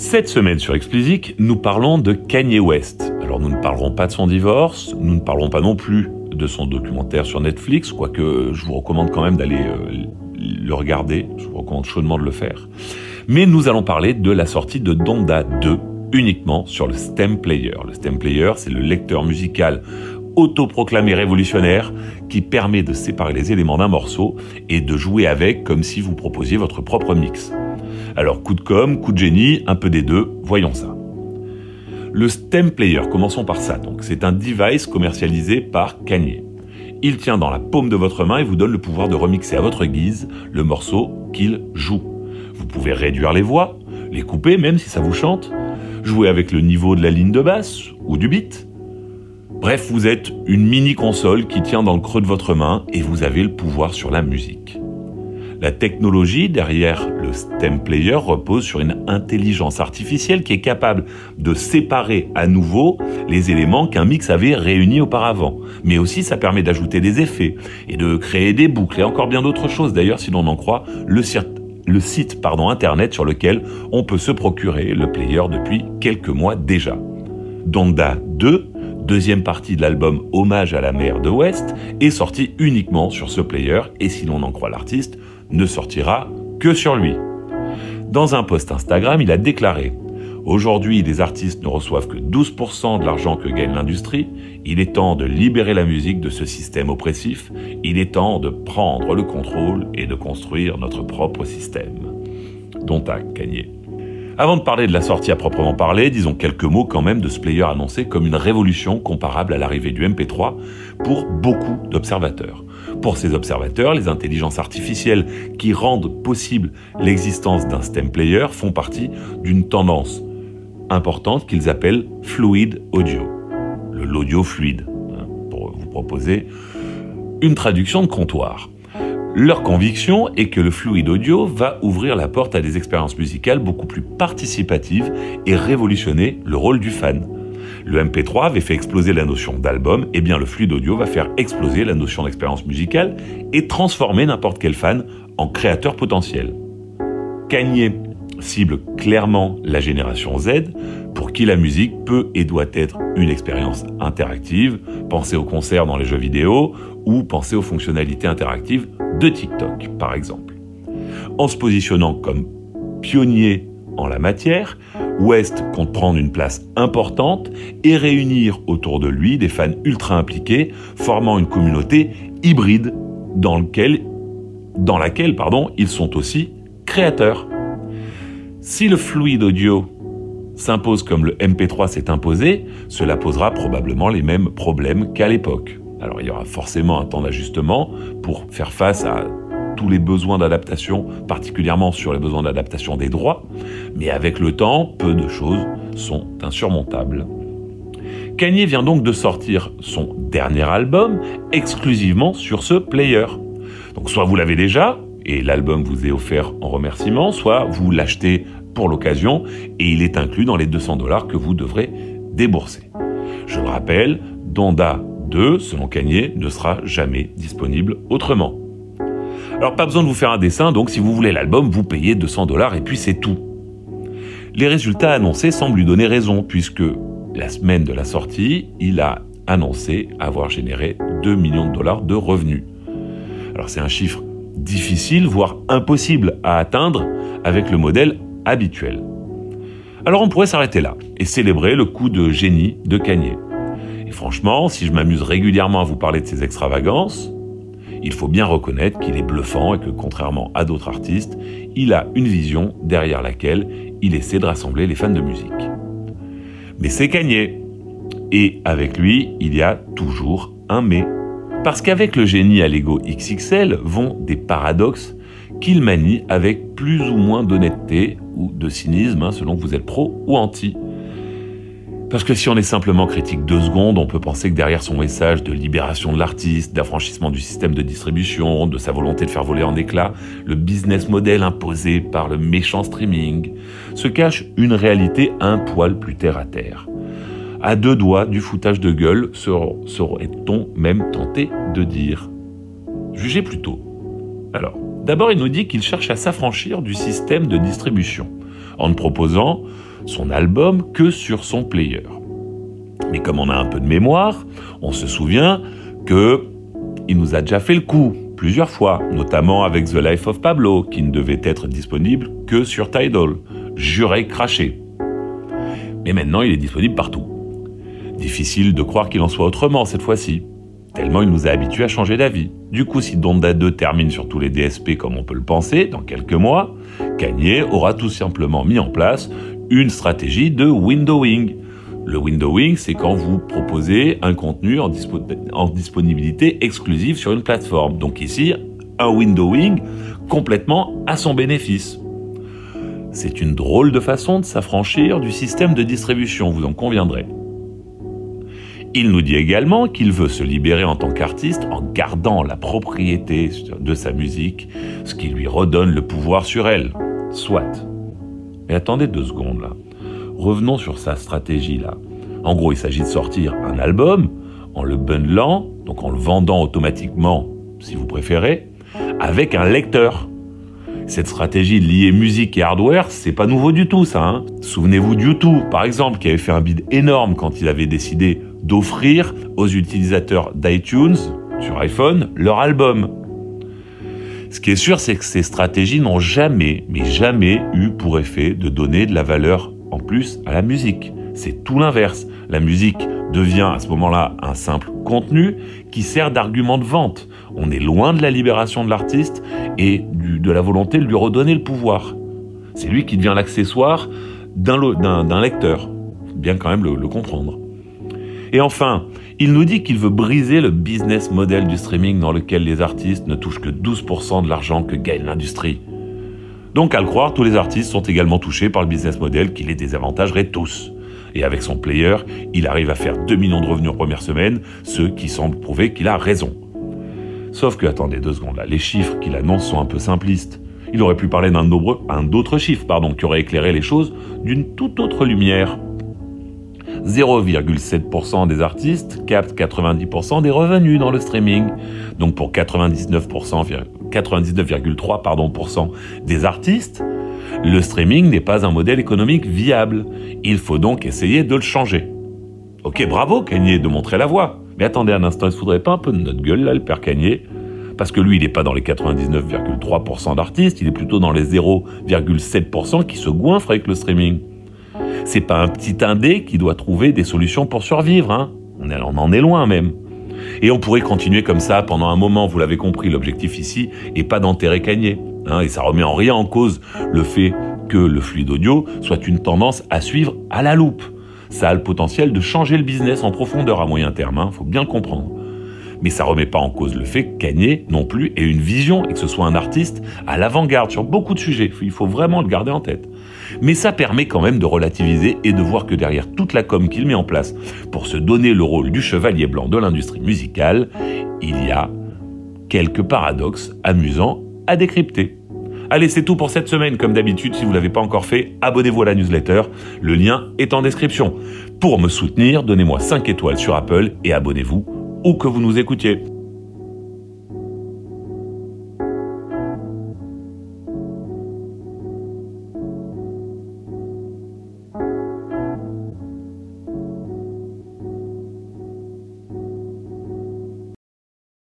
Cette semaine sur Explicit, nous parlons de Kanye West. Alors nous ne parlerons pas de son divorce, nous ne parlerons pas non plus de son documentaire sur Netflix, quoique je vous recommande quand même d'aller euh, le regarder, je vous recommande chaudement de le faire. Mais nous allons parler de la sortie de Donda 2 uniquement sur le stem player. Le stem player, c'est le lecteur musical autoproclamé révolutionnaire qui permet de séparer les éléments d'un morceau et de jouer avec comme si vous proposiez votre propre mix. Alors coup de com, coup de génie, un peu des deux, voyons ça. Le stem player, commençons par ça donc, c'est un device commercialisé par Kanye. Il tient dans la paume de votre main et vous donne le pouvoir de remixer à votre guise le morceau qu'il joue. Vous pouvez réduire les voix, les couper même si ça vous chante, jouer avec le niveau de la ligne de basse ou du beat. Bref, vous êtes une mini console qui tient dans le creux de votre main et vous avez le pouvoir sur la musique. La technologie derrière le stem player repose sur une intelligence artificielle qui est capable de séparer à nouveau les éléments qu'un mix avait réunis auparavant. Mais aussi ça permet d'ajouter des effets et de créer des boucles et encore bien d'autres choses d'ailleurs si l'on en croit le, site internet sur lequel on peut se procurer le player depuis quelques mois déjà. Donda 2 deuxième partie de l'album Hommage à la mer de West, est sorti uniquement sur ce player et si l'on en croit l'artiste, ne sortira que sur lui. Dans un post Instagram, il a déclaré Aujourd'hui, les artistes ne reçoivent que 12% de l'argent que gagne l'industrie. Il est temps de libérer la musique de ce système oppressif. Il est temps de prendre le contrôle et de construire notre propre système. Dont à gagné. Avant de parler de la sortie à proprement parler, disons quelques mots quand même de ce player annoncé comme une révolution comparable à l'arrivée du MP3 pour beaucoup d'observateurs. Pour ces observateurs, les intelligences artificielles qui rendent possible l'existence d'un stem player font partie d'une tendance importante qu'ils appellent fluid audio, l'audio fluide, hein, pour vous proposer une traduction de comptoir. Leur conviction est que le fluide audio va ouvrir la porte à des expériences musicales beaucoup plus participatives et révolutionner le rôle du fan. Le MP3 avait fait exploser la notion d'album, et eh bien le fluide audio va faire exploser la notion d'expérience musicale et transformer n'importe quel fan en créateur potentiel. Kanye cible clairement la génération Z, pour qui la musique peut et doit être une expérience interactive. Pensez aux concerts dans les jeux vidéo ou pensez aux fonctionnalités interactives de TikTok, par exemple. En se positionnant comme pionnier en la matière, West compte prendre une place importante et réunir autour de lui des fans ultra impliqués, formant une communauté hybride dans, laquelle pardon, ils sont aussi créateurs. Si le fluide audio s'impose comme le MP3 s'est imposé, cela posera probablement les mêmes problèmes qu'à l'époque. Alors il y aura forcément un temps d'ajustement pour faire face à tous les besoins d'adaptation, particulièrement sur les besoins d'adaptation des droits, mais avec le temps, peu de choses sont insurmontables. Kanye vient donc de sortir son dernier album exclusivement sur ce player. Donc soit vous l'avez déjà, et l'album vous est offert en remerciement, soit vous l'achetez pour l'occasion et il est inclus dans les 200 dollars que vous devrez débourser. Je le rappelle, Donda 2, selon Kanye, ne sera jamais disponible autrement. Alors pas besoin de vous faire un dessin, donc si vous voulez l'album, vous payez 200 dollars et puis c'est tout. Les résultats annoncés semblent lui donner raison, puisque la semaine de la sortie, il a annoncé avoir généré 2 millions de dollars de revenus. Alors c'est un chiffre difficile, voire impossible à atteindre avec le modèle habituel. Alors on pourrait s'arrêter là et célébrer le coup de génie de Kanye. Et franchement, si je m'amuse régulièrement à vous parler de ses extravagances, il faut bien reconnaître qu'il est bluffant et que contrairement à d'autres artistes, il a une vision derrière laquelle il essaie de rassembler les fans de musique. Mais c'est Kanye. Et avec lui, il y a toujours un mais. Parce qu'avec le génie à l'ego XXL vont des paradoxes qu'il manie avec plus ou moins d'honnêteté ou de cynisme, hein, selon que vous êtes pro ou anti. Parce que si on est simplement critique deux secondes, on peut penser que derrière son message de libération de l'artiste, d'affranchissement du système de distribution, de sa volonté de faire voler en éclats le business model imposé par le méchant streaming, se cache une réalité un poil plus terre à terre. À deux doigts du foutage de gueule, serait-on même tenté de dire. Jugez plutôt. Alors, D'abord, il nous dit qu'il cherche à s'affranchir du système de distribution en ne proposant son album que sur son player. Mais comme on a un peu de mémoire, on se souvient que il nous a déjà fait le coup plusieurs fois, notamment avec The Life of Pablo, qui ne devait être disponible que sur Tidal. Juré craché. Mais maintenant, il est disponible partout. Difficile de croire qu'il en soit autrement cette fois-ci, il nous a habitués à changer d'avis. Du coup, si Donda 2 termine sur tous les DSP comme on peut le penser, dans quelques mois, Kanye aura tout simplement mis en place une stratégie de windowing. Le windowing, c'est quand vous proposez un contenu en, en, disponibilité exclusive sur une plateforme. Donc ici, un windowing complètement à son bénéfice. C'est une drôle de façon de s'affranchir du système de distribution, vous en conviendrez. Il nous dit également qu'il veut se libérer en tant qu'artiste en gardant la propriété de sa musique, ce qui lui redonne le pouvoir sur elle. Soit. Mais attendez deux secondes là. Revenons sur sa stratégie là. En gros, il s'agit de sortir un album en le bundlant, donc en le vendant automatiquement, si vous préférez, avec un lecteur. Cette stratégie liée musique et hardware, c'est pas nouveau du tout ça. Hein. Souvenez-vous de YouTube, par exemple, qui avait fait un bid énorme quand il avait décidé d'offrir aux utilisateurs d'iTunes sur iPhone leur album. Ce qui est sûr, c'est que ces stratégies n'ont jamais, mais jamais eu pour effet de donner de la valeur en plus à la musique. C'est tout l'inverse. La musique devient à ce moment-là un simple contenu qui sert d'argument de vente. On est loin de la libération de l'artiste et de la volonté de lui redonner le pouvoir. C'est lui qui devient l'accessoire d'un lecteur. Bien quand même le comprendre. Et enfin, il nous dit qu'il veut briser le business model du streaming dans lequel les artistes ne touchent que 12% de l'argent que gagne l'industrie. Donc à le croire, tous les artistes sont également touchés par le business model qui les désavantagerait tous. Et avec son player, il arrive à faire 2 millions de revenus en première semaine, ce qui semble prouver qu'il a raison. Sauf que, attendez deux secondes là, les chiffres qu'il annonce sont un peu simplistes. Il aurait pu parler d'un d'autres chiffres, pardon, qui aurait éclairé les choses d'une toute autre lumière. 0,7% des artistes captent 90% des revenus dans le streaming. Donc pour 99%, 99,3% des artistes, le streaming n'est pas un modèle économique viable. Il faut donc essayer de le changer. Ok, bravo Kanye de montrer la voie. Mais attendez un instant, il ne faudrait pas un peu de notre gueule là, le père Kanye? Parce que lui, il n'est pas dans les 99,3% d'artistes, il est plutôt dans les 0,7% qui se goinfrent avec le streaming. C'est pas un petit indé qui doit trouver des solutions pour survivre, hein. On, en est loin même. Et on pourrait continuer comme ça pendant un moment, vous l'avez compris, l'objectif ici est pas d'enterrer Cagné. Hein, et ça remet en rien en cause le fait que le fluide audio soit une tendance à suivre à la loupe. Ça a le potentiel de changer le business en profondeur à moyen terme, hein, faut bien le comprendre. Mais ça remet pas en cause le fait que Kanye non plus ait une vision et que ce soit un artiste à l'avant-garde sur beaucoup de sujets. Il faut vraiment le garder en tête. Mais ça permet quand même de relativiser et de voir que derrière toute la com qu'il met en place pour se donner le rôle du chevalier blanc de l'industrie musicale, il y a quelques paradoxes amusants à décrypter. Allez, c'est tout pour cette semaine. Comme d'habitude, si vous ne l'avez pas encore fait, abonnez-vous à la newsletter. Le lien est en description. Pour me soutenir, donnez-moi 5 étoiles sur Apple et abonnez-vous où que vous nous écoutiez.